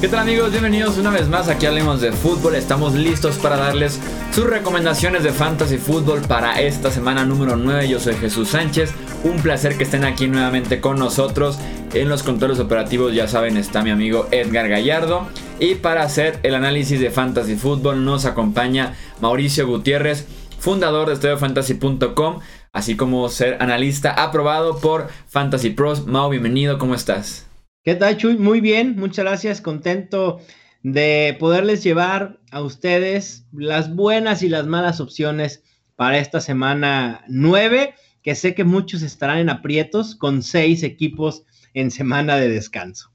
¿Qué tal amigos? Bienvenidos una vez más aquí Hablemos de Fútbol. Estamos listos para darles sus recomendaciones de Fantasy Fútbol para esta semana número 9. Yo soy Jesús Sánchez. Un placer que estén aquí nuevamente con nosotros. En los controles operativos ya saben está mi amigo Edgar Gallardo. Y para hacer el análisis de Fantasy Fútbol nos acompaña Mauricio Gutiérrez, fundador de estudiofantasy.com, así como ser analista aprobado por Fantasy Pros. Mau, bienvenido, ¿cómo estás? ¿Qué tal, Chuy? Muy bien, muchas gracias. Contento de poderles llevar a ustedes las buenas y las malas opciones para esta semana 9, que sé que muchos estarán en aprietos con seis equipos en semana de descanso.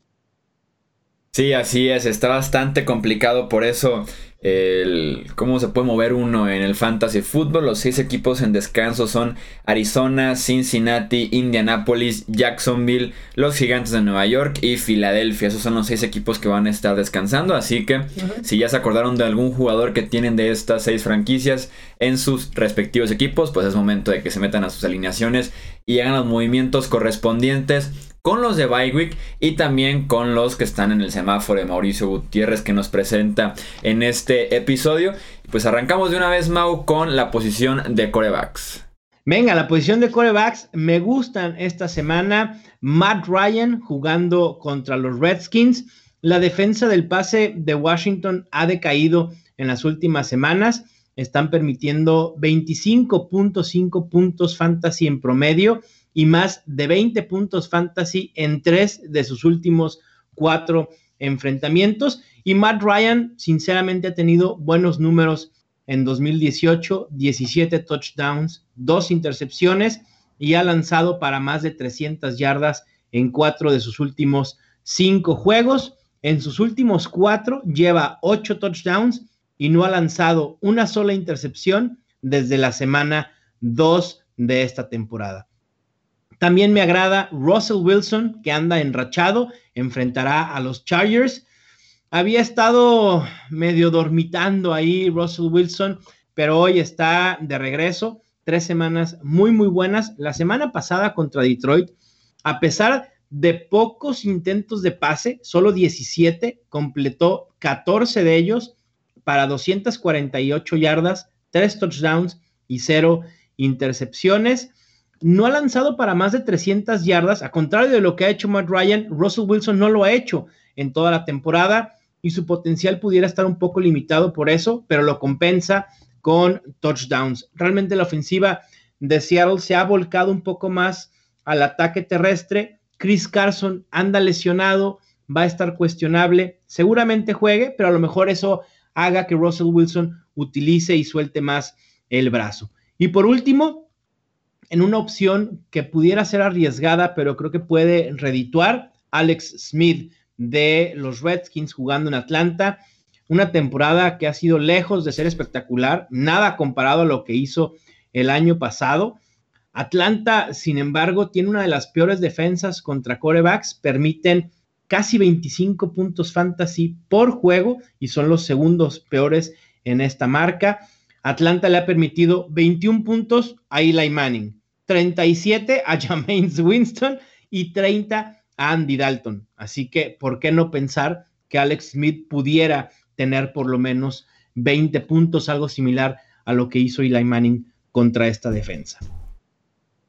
Sí, así es, está bastante complicado, por eso el cómo se puede mover uno en el fantasy fútbol. Los seis equipos en descanso son Arizona, Cincinnati, Indianapolis, Jacksonville, los Gigantes de Nueva York y Filadelfia. Esos son los seis equipos que van a estar descansando. Así que si ya se acordaron de algún jugador que tienen de estas seis franquicias en sus respectivos equipos, pues es momento de que se metan a sus alineaciones y hagan los movimientos correspondientes con los de Bywick y también con los que están en el semáforo de Mauricio Gutiérrez que nos presenta en este episodio. Pues arrancamos de una vez, Mau, con la posición de corebacks. Venga, la posición de corebacks me gustan esta semana. Matt Ryan jugando contra los Redskins. La defensa del pase de Washington ha decaído en las últimas semanas. Están permitiendo 25.5 puntos fantasy en promedio y más de 20 puntos fantasy en tres de sus últimos cuatro enfrentamientos. Y Matt Ryan, sinceramente, ha tenido buenos números en 2018, 17 touchdowns, dos intercepciones y ha lanzado para más de 300 yardas en cuatro de sus últimos cinco juegos. En sus últimos cuatro lleva ocho touchdowns y no ha lanzado una sola intercepción desde la semana 2 de esta temporada. También me agrada Russell Wilson, que anda enrachado, enfrentará a los Chargers. Había estado medio dormitando ahí Russell Wilson, pero hoy está de regreso. Tres semanas muy, muy buenas. La semana pasada contra Detroit, a pesar de pocos intentos de pase, solo 17, completó 14 de ellos para 248 yardas, 3 touchdowns y 0 intercepciones no ha lanzado para más de 300 yardas, a contrario de lo que ha hecho Matt Ryan, Russell Wilson no lo ha hecho en toda la temporada y su potencial pudiera estar un poco limitado por eso, pero lo compensa con touchdowns. Realmente la ofensiva de Seattle se ha volcado un poco más al ataque terrestre. Chris Carson anda lesionado, va a estar cuestionable, seguramente juegue, pero a lo mejor eso haga que Russell Wilson utilice y suelte más el brazo. Y por último, en una opción que pudiera ser arriesgada, pero creo que puede redituar. Alex Smith de los Redskins jugando en Atlanta. Una temporada que ha sido lejos de ser espectacular, nada comparado a lo que hizo el año pasado. Atlanta, sin embargo, tiene una de las peores defensas contra corebacks, permiten casi 25 puntos fantasy por juego y son los segundos peores en esta marca. Atlanta le ha permitido 21 puntos a Eli Manning, 37 a Jameis Winston y 30 a Andy Dalton. Así que, ¿por qué no pensar que Alex Smith pudiera tener por lo menos 20 puntos, algo similar a lo que hizo Eli Manning contra esta defensa?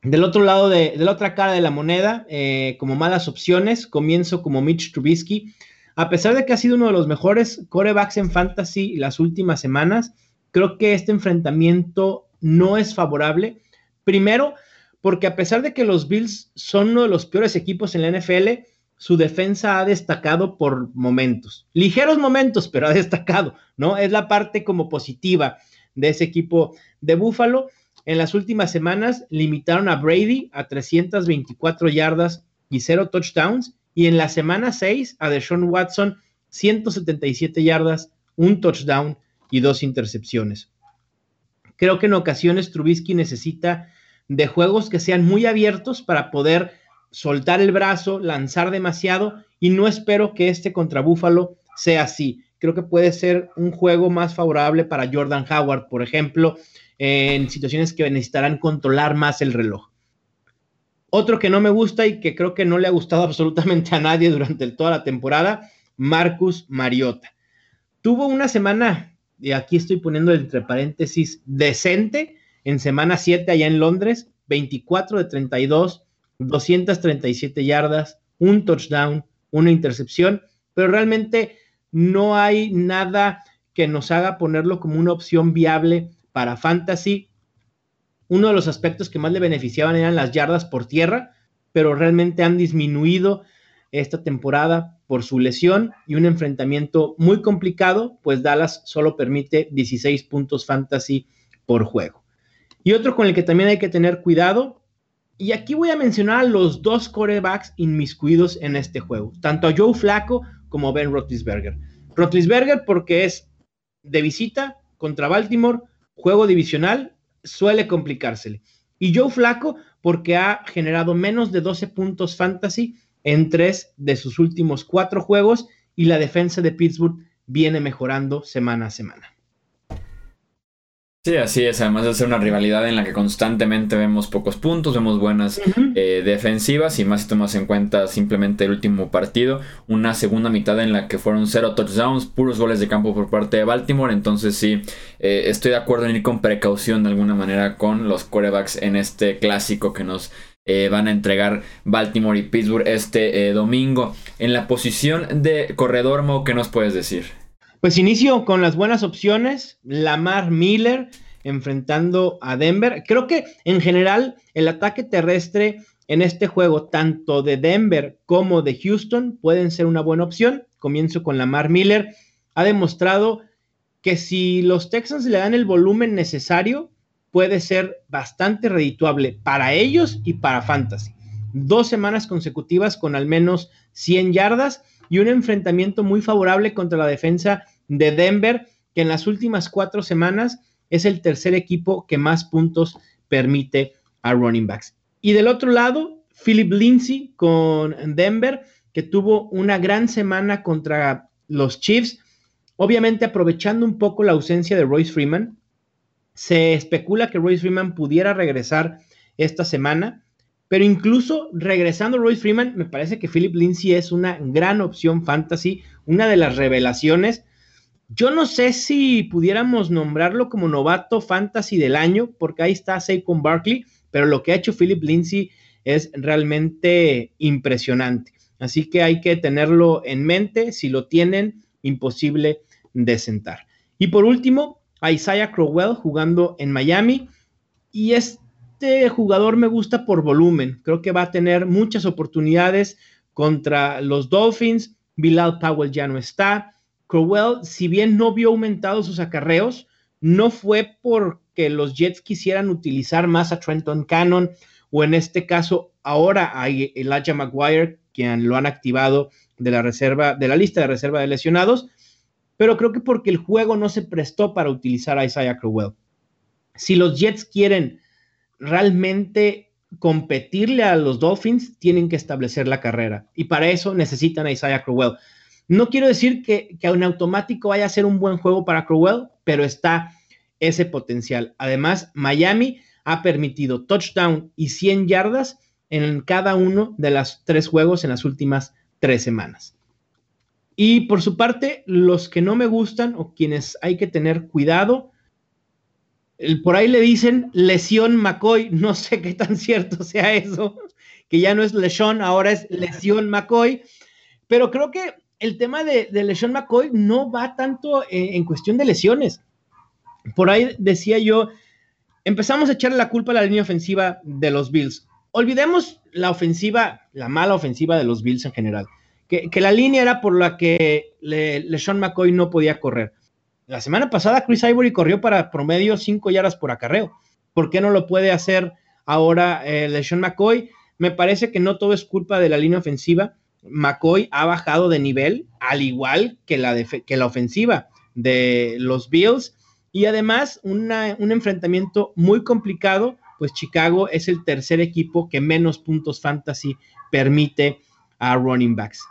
Del otro lado, de, la otra cara de la moneda, eh, como malas opciones, comienzo como Mitch Trubisky. A pesar de que ha sido uno de los mejores corebacks en fantasy las últimas semanas, creo que este enfrentamiento no es favorable. Primero, porque a pesar de que los Bills son uno de los peores equipos en la NFL, su defensa ha destacado por momentos, ligeros momentos, pero ha destacado, ¿no? Es la parte como positiva de ese equipo de Buffalo. En las últimas semanas limitaron a Brady a 324 yardas y 0 touchdowns, y en la semana 6 a Deshaun Watson 177 yardas, un touchdown y dos intercepciones. Creo que en ocasiones Trubisky necesita de juegos que sean muy abiertos para poder soltar el brazo, lanzar demasiado y no espero que este contra Búfalo sea así. Creo que puede ser un juego más favorable para Jordan Howard, por ejemplo, en situaciones que necesitarán controlar más el reloj. Otro que no me gusta y que creo que no le ha gustado absolutamente a nadie durante toda la temporada Marcus Mariota. Tuvo una semana, y aquí estoy poniendo entre paréntesis, decente en semana 7 allá en Londres, 24 de 32, 237 yardas, un touchdown, una intercepción, pero realmente no hay nada que nos haga ponerlo como una opción viable para fantasy. Uno de los aspectos que más le beneficiaban eran las yardas por tierra, pero realmente han disminuido esta temporada por su lesión y un enfrentamiento muy complicado, pues Dallas solo permite 16 puntos fantasy por juego. Y otro con el que también hay que tener cuidado, y aquí voy a mencionar a los dos corebacks inmiscuidos en este juego, tanto a Joe Flaco como a Ben Roethlisberger. Roethlisberger porque es de visita contra Baltimore, juego divisional, suele complicársele. Y Joe Flaco porque ha generado menos de 12 puntos fantasy en tres de sus últimos cuatro juegos y la defensa de Pittsburgh viene mejorando semana a semana. Sí, así es. Además de ser una rivalidad en la que constantemente vemos pocos puntos, vemos buenas eh, defensivas y más si tomas en cuenta simplemente el último partido, una segunda mitad en la que fueron cero touchdowns, puros goles de campo por parte de Baltimore. Entonces sí, eh, estoy de acuerdo en ir con precaución de alguna manera con los quarterbacks en este clásico que nos eh, van a entregar Baltimore y Pittsburgh este domingo. En la posición de corredor, Mo, ¿qué nos puedes decir? Pues inicio con las buenas opciones. Lamar Miller enfrentando a Denver. Creo que en general el ataque terrestre en este juego, tanto de Denver como de Houston, pueden ser una buena opción. Comienzo con Lamar Miller. Ha demostrado que si los Texans le dan el volumen necesario, puede ser bastante redituable para ellos y para Fantasy. Dos semanas consecutivas con al menos 100 yardas y un enfrentamiento muy favorable contra la defensa de Denver, que en las últimas cuatro semanas es el tercer equipo que más puntos permite a running backs. Y del otro lado, Philip Lindsay con Denver, que tuvo una gran semana contra los Chiefs, obviamente aprovechando un poco la ausencia de Royce Freeman. Se especula que Royce Freeman pudiera regresar esta semana, pero incluso regresando Royce Freeman, me parece que Philip Lindsay es una gran opción fantasy, una de las revelaciones yo no sé si pudiéramos nombrarlo como novato fantasy del año, porque ahí está Saquon Barkley, pero lo que ha hecho Philip Lindsay es realmente impresionante. Así que hay que tenerlo en mente. Si lo tienen, imposible de sentar. Y por último, a Isaiah Crowell jugando en Miami. Y este jugador me gusta por volumen. Creo que va a tener muchas oportunidades contra los Dolphins. Bilal Powell ya no está. Crowell, si bien no vio aumentados sus acarreos, no fue porque los Jets quisieran utilizar más a Trenton Cannon o en este caso ahora a Elijah Maguire, quien lo han activado de la reserva, de la lista de reserva de lesionados, pero creo que porque el juego no se prestó para utilizar a Isaiah Crowell. Si los Jets quieren realmente competirle a los Dolphins, tienen que establecer la carrera y para eso necesitan a Isaiah Crowell. No quiero decir que, que en automático vaya a ser un buen juego para Crowell, pero está ese potencial. Además, Miami ha permitido touchdown y 100 yardas en cada uno de los tres juegos en las últimas tres semanas. Y por su parte, los que no me gustan o quienes hay que tener cuidado, por ahí le dicen lesión McCoy, no sé qué tan cierto sea eso, que ya no es lesión, ahora es lesión McCoy, pero creo que el tema de, LeSean McCoy no va tanto en, cuestión de lesiones. Por ahí decía yo, empezamos a echarle la culpa a la línea ofensiva de los Bills. Olvidemos la ofensiva, la mala ofensiva de los Bills en general. Que, la línea era por la que Le, LeSean McCoy no podía correr. La semana pasada Chris Ivory corrió para promedio 5 yardas por acarreo. ¿Por qué no lo puede hacer ahora eh, LeSean McCoy? Me parece que no todo es culpa de la línea ofensiva McCoy ha bajado de nivel, al igual que la, que la ofensiva de los Bills. Y además, un enfrentamiento muy complicado, pues Chicago es el tercer equipo que menos puntos fantasy permite a running backs.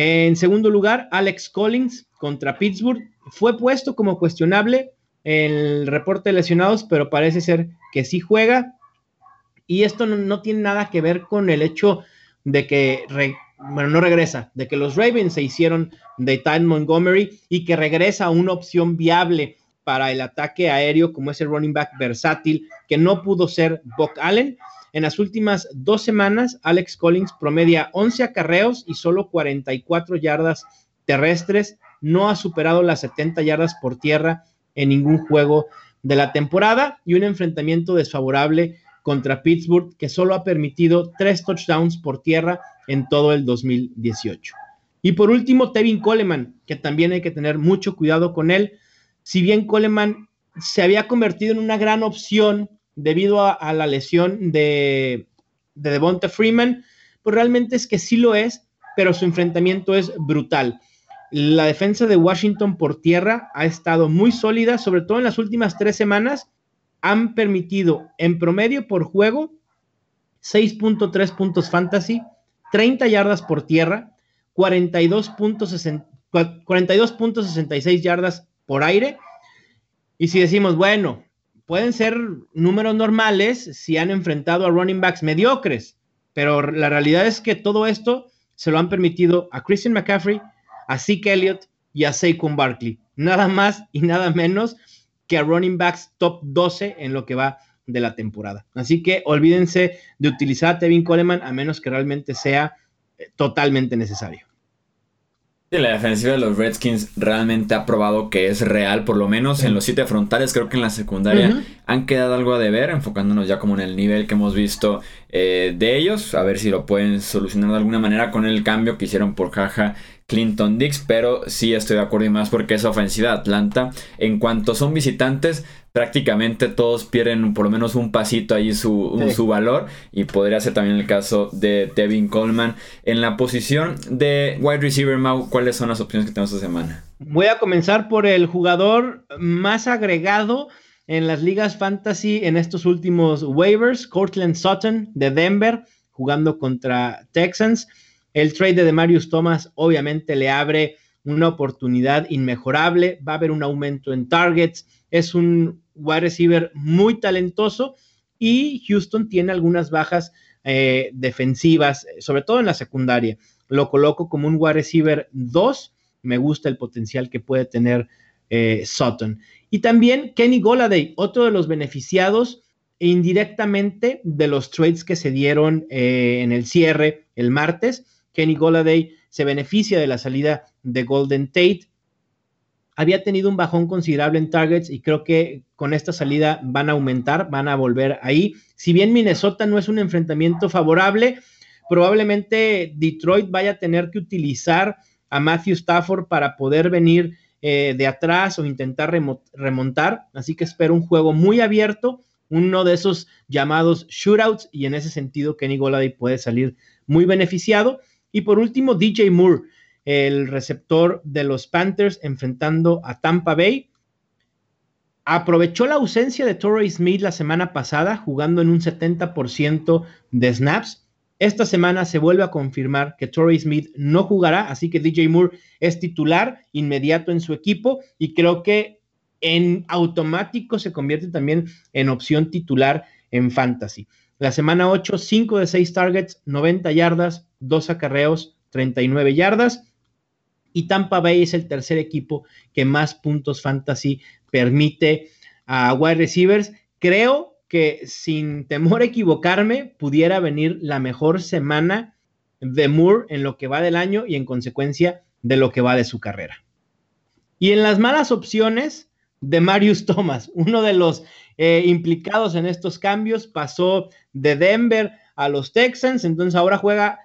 En segundo lugar, Alex Collins contra Pittsburgh fue puesto como cuestionable el reporte de lesionados, pero parece ser que sí juega. Y esto no, tiene nada que ver con el hecho de que bueno, no regresa, de que los Ravens se hicieron de Ty Montgomery y que regresa una opción viable para el ataque aéreo como ese running back versátil que no pudo ser Buck Allen. En las últimas dos semanas, Alex Collins promedia 11 acarreos y solo 44 yardas terrestres. No ha superado las 70 yardas por tierra en ningún juego de la temporada y un enfrentamiento desfavorable contra Pittsburgh que solo ha permitido tres touchdowns por tierra en todo el 2018. Y por último, Tevin Coleman, que también hay que tener mucho cuidado con él. Si bien Coleman se había convertido en una gran opción debido a, la lesión de, de Devonta Freeman, pues realmente es que sí lo es, pero su enfrentamiento es brutal. La defensa de Washington por tierra ha estado muy sólida, sobre todo en las últimas tres semanas, han permitido en promedio por juego 6.3 puntos fantasy, 30 yardas por tierra, 42.66 yardas por aire. Y si decimos, bueno, pueden ser números normales si han enfrentado a running backs mediocres, pero la realidad es que todo esto se lo han permitido a Christian McCaffrey, a Zeke Elliott y a Saquon Barkley. Nada más y nada menos que a running backs top 12 en lo que va de la temporada. Así que olvídense de utilizar a Tevin Coleman a menos que realmente sea eh, totalmente necesario. La defensiva de los Redskins realmente ha probado que es real, por lo menos en los siete frontales. Creo que en la secundaria han quedado algo a deber, enfocándonos ya como en el nivel que hemos visto eh, de ellos. A ver si lo pueden solucionar de alguna manera con el cambio que hicieron por Jaja Clinton Dix, pero sí estoy de acuerdo y más porque esa ofensiva de Atlanta, en cuanto son visitantes, prácticamente todos pierden por lo menos un pasito ahí su, su valor y podría ser también el caso de Devin Coleman. En la posición de wide receiver, Mau, ¿cuáles son las opciones que tenemos esta semana? Voy a comenzar por el jugador más agregado en las ligas fantasy en estos últimos waivers, Cortland Sutton de Denver, jugando contra Texans. El trade de Marius Thomas obviamente le abre una oportunidad inmejorable, va a haber un aumento en targets, es un wide receiver muy talentoso y Houston tiene algunas bajas eh, defensivas, sobre todo en la secundaria. Lo coloco como un wide receiver 2, me gusta el potencial que puede tener eh, Sutton. Y también Kenny Goladay, otro de los beneficiados indirectamente de los trades que se dieron eh, en el cierre el martes Kenny Goladay se beneficia de la salida de Golden Tate. Había tenido un bajón considerable en targets y creo que con esta salida van a aumentar, van a volver ahí. Si bien Minnesota no es un enfrentamiento favorable, probablemente Detroit vaya a tener que utilizar a Matthew Stafford para poder venir eh, de atrás o intentar remontar. Así que espero un juego muy abierto, uno de esos llamados shootouts, y en ese sentido Kenny Goladay puede salir muy beneficiado. Y por último, DJ Moore, el receptor de los Panthers enfrentando a Tampa Bay. Aprovechó la ausencia de Torrey Smith la semana pasada, jugando en un 70% de snaps. Esta semana se vuelve a confirmar que Torrey Smith no jugará, así que DJ Moore es titular inmediato en su equipo y creo que en automático se convierte también en opción titular en fantasy. La semana 8, 5 de 6 targets, 90 yardas, dos acarreos, 39 yardas. Y Tampa Bay es el tercer equipo que más puntos fantasy permite a wide receivers. Creo que sin temor a equivocarme, pudiera venir la mejor semana de Moore en lo que va del año y en consecuencia de lo que va de su carrera. Y en las malas opciones de Marius Thomas, uno de los eh, implicados en estos cambios, pasó de Denver a los Texans, entonces ahora juega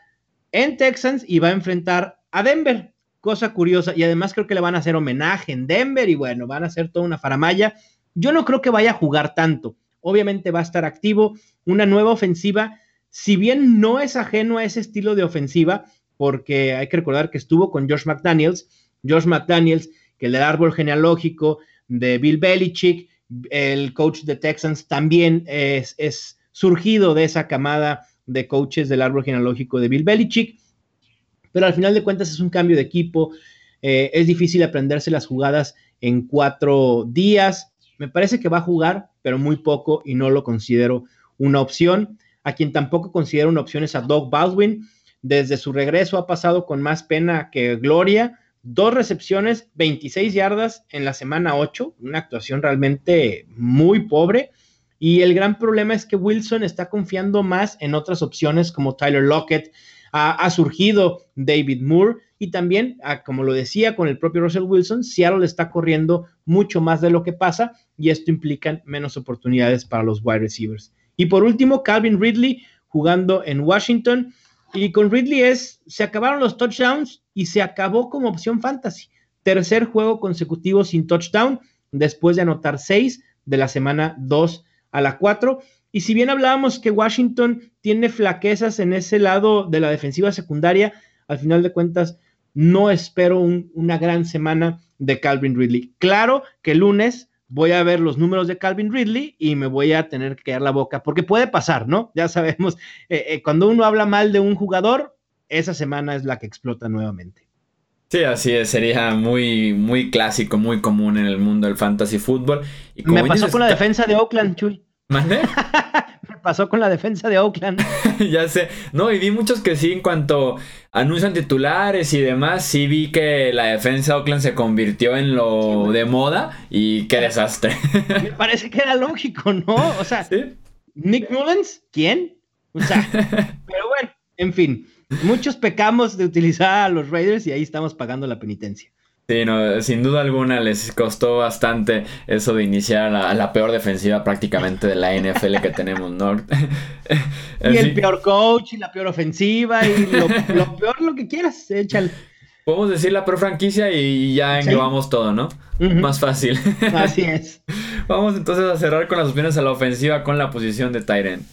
en Texans y va a enfrentar a Denver. Cosa curiosa. Y además creo que le van a hacer homenaje en Denver y bueno, van a hacer toda una faramaya. Yo no creo que vaya a jugar tanto. Obviamente va a estar activo. Una nueva ofensiva. Si bien no es ajeno a ese estilo de ofensiva, porque hay que recordar que estuvo con Josh McDaniels. Josh McDaniels, que el árbol genealógico de Bill Belichick, el coach de Texans, también es, es surgido de esa camada de coaches del árbol genealógico de Bill Belichick, pero al final de cuentas es un cambio de equipo, eh, es difícil aprenderse las jugadas en cuatro días, me parece que va a jugar, pero muy poco y no lo considero una opción. A quien tampoco considero una opción es a Doug Baldwin. desde su regreso ha pasado con más pena que gloria. Dos recepciones, 26 yardas en la semana 8, una actuación realmente muy pobre. Y el gran problema es que Wilson está confiando más en otras opciones como Tyler Lockett, ha, surgido David Moore y también, ah, como lo decía con el propio Russell Wilson, Seattle está corriendo mucho más de lo que pasa y esto implica menos oportunidades para los wide receivers. Y por último, Calvin Ridley jugando en Washington. Y con Ridley es, se acabaron los touchdowns y se acabó como opción fantasy. Tercer juego consecutivo sin touchdown, después de anotar seis de la semana 2 a la 4. Y si bien hablábamos que Washington tiene flaquezas en ese lado de la defensiva secundaria, al final de cuentas no espero una gran semana de Calvin Ridley. Claro que el lunes voy a ver los números de Calvin Ridley y me voy a tener que quedar la boca, porque puede pasar, ¿no? Ya sabemos, eh, eh, cuando uno habla mal de un jugador, esa semana es la que explota nuevamente. Sí, así es, sería muy, muy clásico, muy común en el mundo del fantasy fútbol. me pasó con la defensa de Oakland, Chuy. ¿Mande? Me pasó con la defensa de Oakland. ya sé. No, y vi muchos que sí, en cuanto anuncian titulares y demás, sí vi que la defensa de Oakland se convirtió en lo de moda y qué desastre. Me parece que era lógico, ¿no? O sea, Nick Mullens, ¿quién? O sea, pero bueno, en fin, muchos pecamos de utilizar a los Raiders y ahí estamos pagando la penitencia. Sí, no, sin duda alguna les costó bastante eso de iniciar a la, peor defensiva prácticamente de la NFL que tenemos, ¿no? y el peor coach y la peor ofensiva y lo, peor lo que quieras, échale. Podemos decir la peor franquicia y ya englobamos todo, ¿no? Más fácil. Así es. Vamos entonces a cerrar con las opciones a la ofensiva con la posición de Tyren.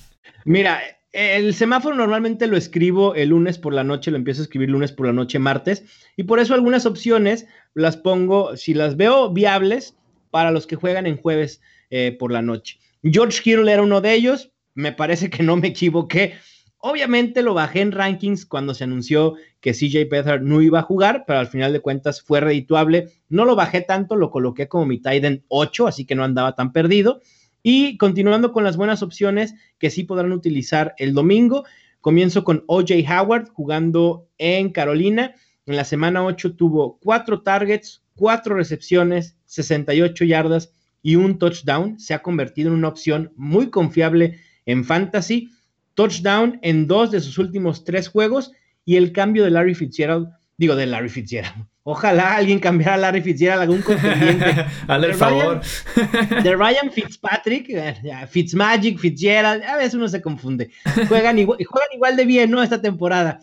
Mira, el semáforo normalmente lo escribo el lunes por la noche, lo empiezo a escribir lunes por la noche, martes, y por eso algunas opciones las pongo, si las veo viables, para los que juegan en jueves eh, por la noche. George Kittle era uno de ellos, me parece que no me equivoqué. Obviamente lo bajé en rankings cuando se anunció que CJ Beathard no iba a jugar, pero al final de cuentas fue redituable. No lo bajé tanto, lo coloqué como mi Titan 8, así que no andaba tan perdido. Y continuando con las buenas opciones que sí podrán utilizar el domingo, comienzo con OJ Howard jugando en Carolina. En la semana 8 tuvo cuatro targets, cuatro recepciones, 68 yardas y un touchdown. Se ha convertido en una opción muy confiable en fantasy. Touchdown en dos de sus últimos tres juegos y el cambio de Larry Fitzgerald, digo de Larry Fitzgerald, Ojalá alguien cambiara a Larry Fitzgerald algún contendiente. Hazle el favor. de Ryan Fitzpatrick, eh, Fitzmagic, Fitzgerald, a veces uno se confunde. Juegan igual, juegan igual de bien, ¿no? Esta temporada.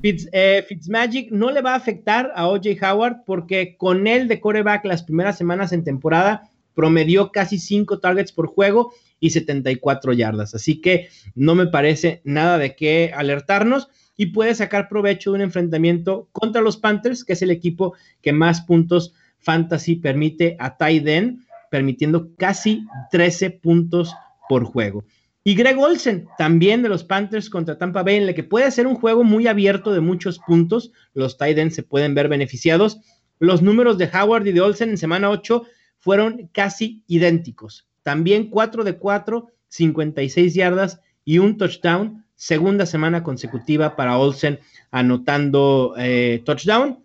Fitz, eh, Fitzmagic no le va a afectar a OJ Howard porque con él de coreback las primeras semanas en temporada promedió casi 5 targets por juego y 74 yardas. Así que no me parece nada de qué alertarnos y puede sacar provecho de un enfrentamiento contra los Panthers, que es el equipo que más puntos fantasy permite a Tyden, permitiendo casi 13 puntos por juego. Y Greg Olsen, también de los Panthers contra Tampa Bay, en el que puede ser un juego muy abierto de muchos puntos. Los Titans se pueden ver beneficiados. Los números de Howard y de Olsen en semana 8 fueron casi idénticos. También 4 de 4, 56 yardas y un touchdown segunda semana consecutiva para Olsen anotando eh, touchdown.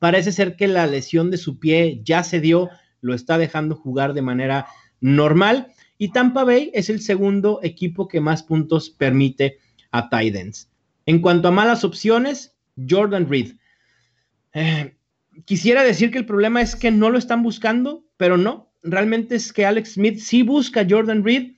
Parece ser que la lesión de su pie ya se dio, lo está dejando jugar de manera normal. Y Tampa Bay es el segundo equipo que más puntos permite a Titans. En cuanto a malas opciones, Jordan Reed. Eh, quisiera decir que el problema es que no lo están buscando, pero no. Realmente es que Alex Smith sí busca a Jordan Reed,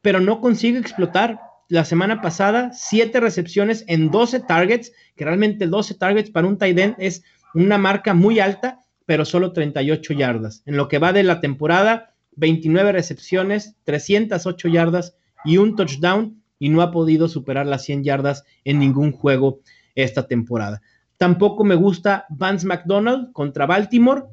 pero no consigue explotar la semana pasada, 7 recepciones en 12 targets, que realmente 12 targets para un tight end es una marca muy alta, pero solo 38 yardas. En lo que va de la temporada, 29 recepciones, 308 yardas y un touchdown, y no ha podido superar las 100 yardas en ningún juego esta temporada. Tampoco me gusta Vance McDonald contra Baltimore.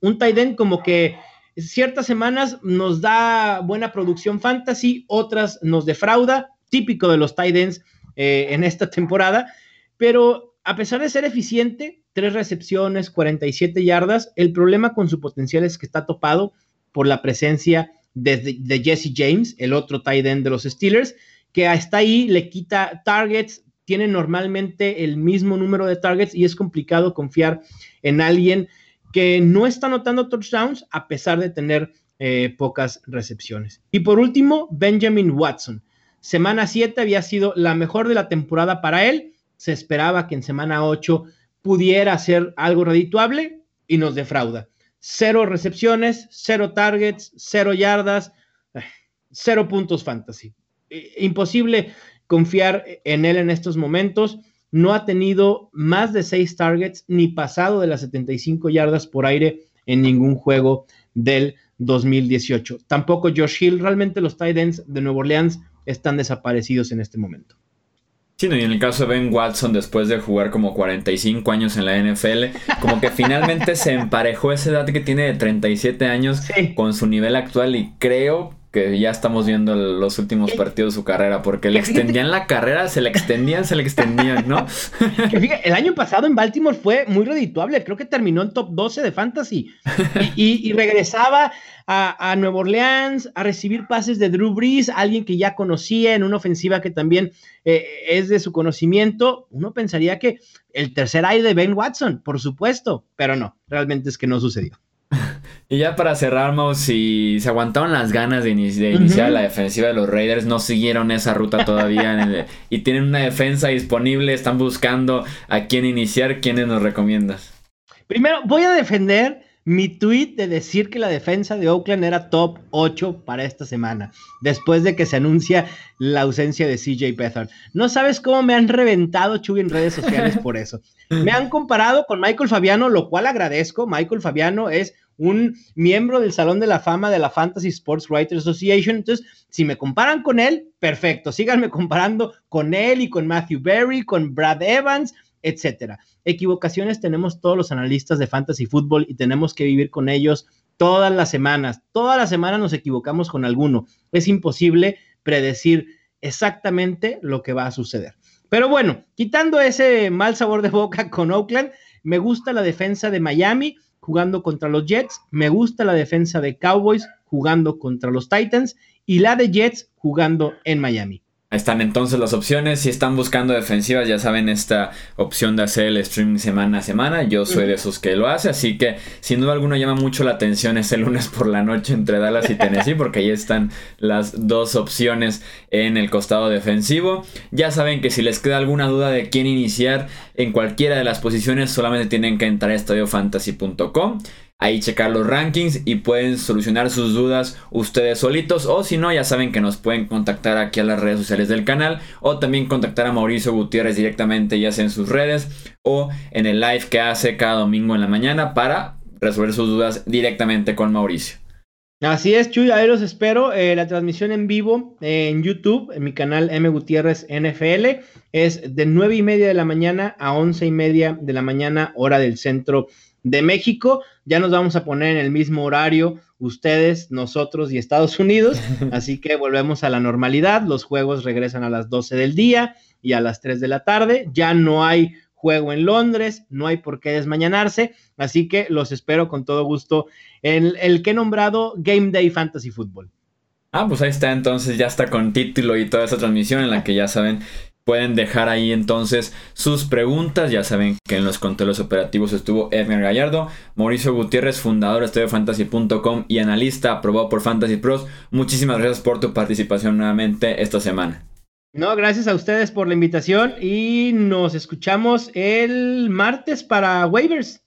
Un tight end como que ciertas semanas nos da buena producción fantasy, otras nos defrauda, típico de los tight ends eh, en esta temporada, pero a pesar de ser eficiente, tres recepciones, 47 yardas, el problema con su potencial es que está topado por la presencia de, Jesse James, el otro tight end de los Steelers, que está ahí, le quita targets, tiene normalmente el mismo número de targets y es complicado confiar en alguien que no está anotando touchdowns a pesar de tener eh, pocas recepciones. Y por último, Benjamin Watson. Semana 7 había sido la mejor de la temporada para él. Se esperaba que en semana 8 pudiera hacer algo redituable y nos defrauda. Cero recepciones, cero targets, cero yardas, eh, cero puntos fantasy. Imposible confiar en él en estos momentos. No ha tenido más de seis targets ni pasado de las 75 yardas por aire en ningún juego del 2018. Tampoco Josh Hill. Realmente los tight ends de Nueva Orleans están desaparecidos en este momento. Sí, y en el caso de Ben Watson, después de jugar como 45 años en la NFL, como que finalmente se emparejó esa edad que tiene de 37 años con su nivel actual y creo que ya estamos viendo los últimos partidos de su carrera, porque le extendían la carrera, se le extendían, se le extendían, ¿no? Que fíjate, el año pasado en Baltimore fue muy redituable, creo que terminó en top 12 de fantasy y, regresaba a, a, Nueva Orleans a recibir pases de Drew Brees, alguien que ya conocía en una ofensiva que también eh, es de su conocimiento. Uno pensaría que el tercer aire de Ben Watson, por supuesto, pero no, realmente es que no sucedió. Y ya para cerrar, Mau, si se aguantaron las ganas de, iniciar la defensiva de los Raiders, no siguieron esa ruta todavía y tienen una defensa disponible, están buscando a quién iniciar, ¿quiénes nos recomiendas? Primero, voy a defender mi tweet de decir que la defensa de Oakland era top 8 para esta semana, después de que se anuncia la ausencia de CJ Beathard. No sabes cómo me han reventado Chuy en redes sociales por eso. Me han comparado con Michael Fabiano, lo cual agradezco. Michael Fabiano es un miembro del Salón de la Fama de la Fantasy Sports Writers Association. Entonces, si me comparan con él, perfecto. Síganme comparando con él y con Matthew Berry, con Brad Evans, etcétera. Equivocaciones tenemos todos los analistas de fantasy fútbol y tenemos que vivir con ellos todas las semanas. Todas las semanas nos equivocamos con alguno. Es imposible predecir exactamente lo que va a suceder. Pero bueno, quitando ese mal sabor de boca con Oakland, me gusta la defensa de Miami jugando contra los Jets, me gusta la defensa de Cowboys jugando contra los Titans y la de Jets jugando en Miami. Están entonces las opciones. Si están buscando defensivas, ya saben esta opción de hacer el streaming semana a semana. Yo soy de esos que lo hace. Así que sin duda alguna llama mucho la atención ese lunes por la noche entre Dallas y Tennessee. Porque ahí están las dos opciones en el costado defensivo. Ya saben que si les queda alguna duda de quién iniciar en cualquiera de las posiciones, solamente tienen que entrar a estadiofantasy.com ahí checar los rankings y pueden solucionar sus dudas ustedes solitos o si no ya saben que nos pueden contactar aquí a las redes sociales del canal o también contactar a Mauricio Gutiérrez directamente ya sea en sus redes o en el live que hace cada domingo en la mañana para resolver sus dudas directamente con Mauricio. Así es, Chuy, ahí los espero. Eh, la transmisión en vivo en YouTube, en mi canal M Gutiérrez NFL, es de 9 y media de la mañana a 11 y media de la mañana, hora del centro de México. Ya nos vamos a poner en el mismo horario ustedes, nosotros y Estados Unidos. Así que volvemos a la normalidad. Los juegos regresan a las 12 del día y a las 3 de la tarde. Ya no hay juego en Londres, no hay por qué desmañanarse. Así que los espero con todo gusto en el que he nombrado Game Day Fantasy Football. Ah, pues ahí está, entonces ya está con título y toda esa transmisión en la que ya saben Pueden dejar ahí entonces sus preguntas. Ya saben que en los controles operativos estuvo Edgar Gallardo, Mauricio Gutiérrez, fundador de Fantasy.com y analista aprobado por Fantasy Pros. Muchísimas gracias por tu participación nuevamente esta semana. No, gracias a ustedes por la invitación y nos escuchamos el martes para waivers.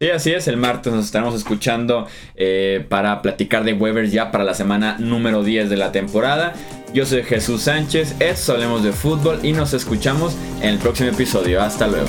Sí, así es, el martes nos estaremos escuchando eh, para platicar de waivers ya para la semana número 10 de la temporada. Yo soy Jesús Sánchez, esto Hablemos de Fútbol y nos escuchamos en el próximo episodio. Hasta luego.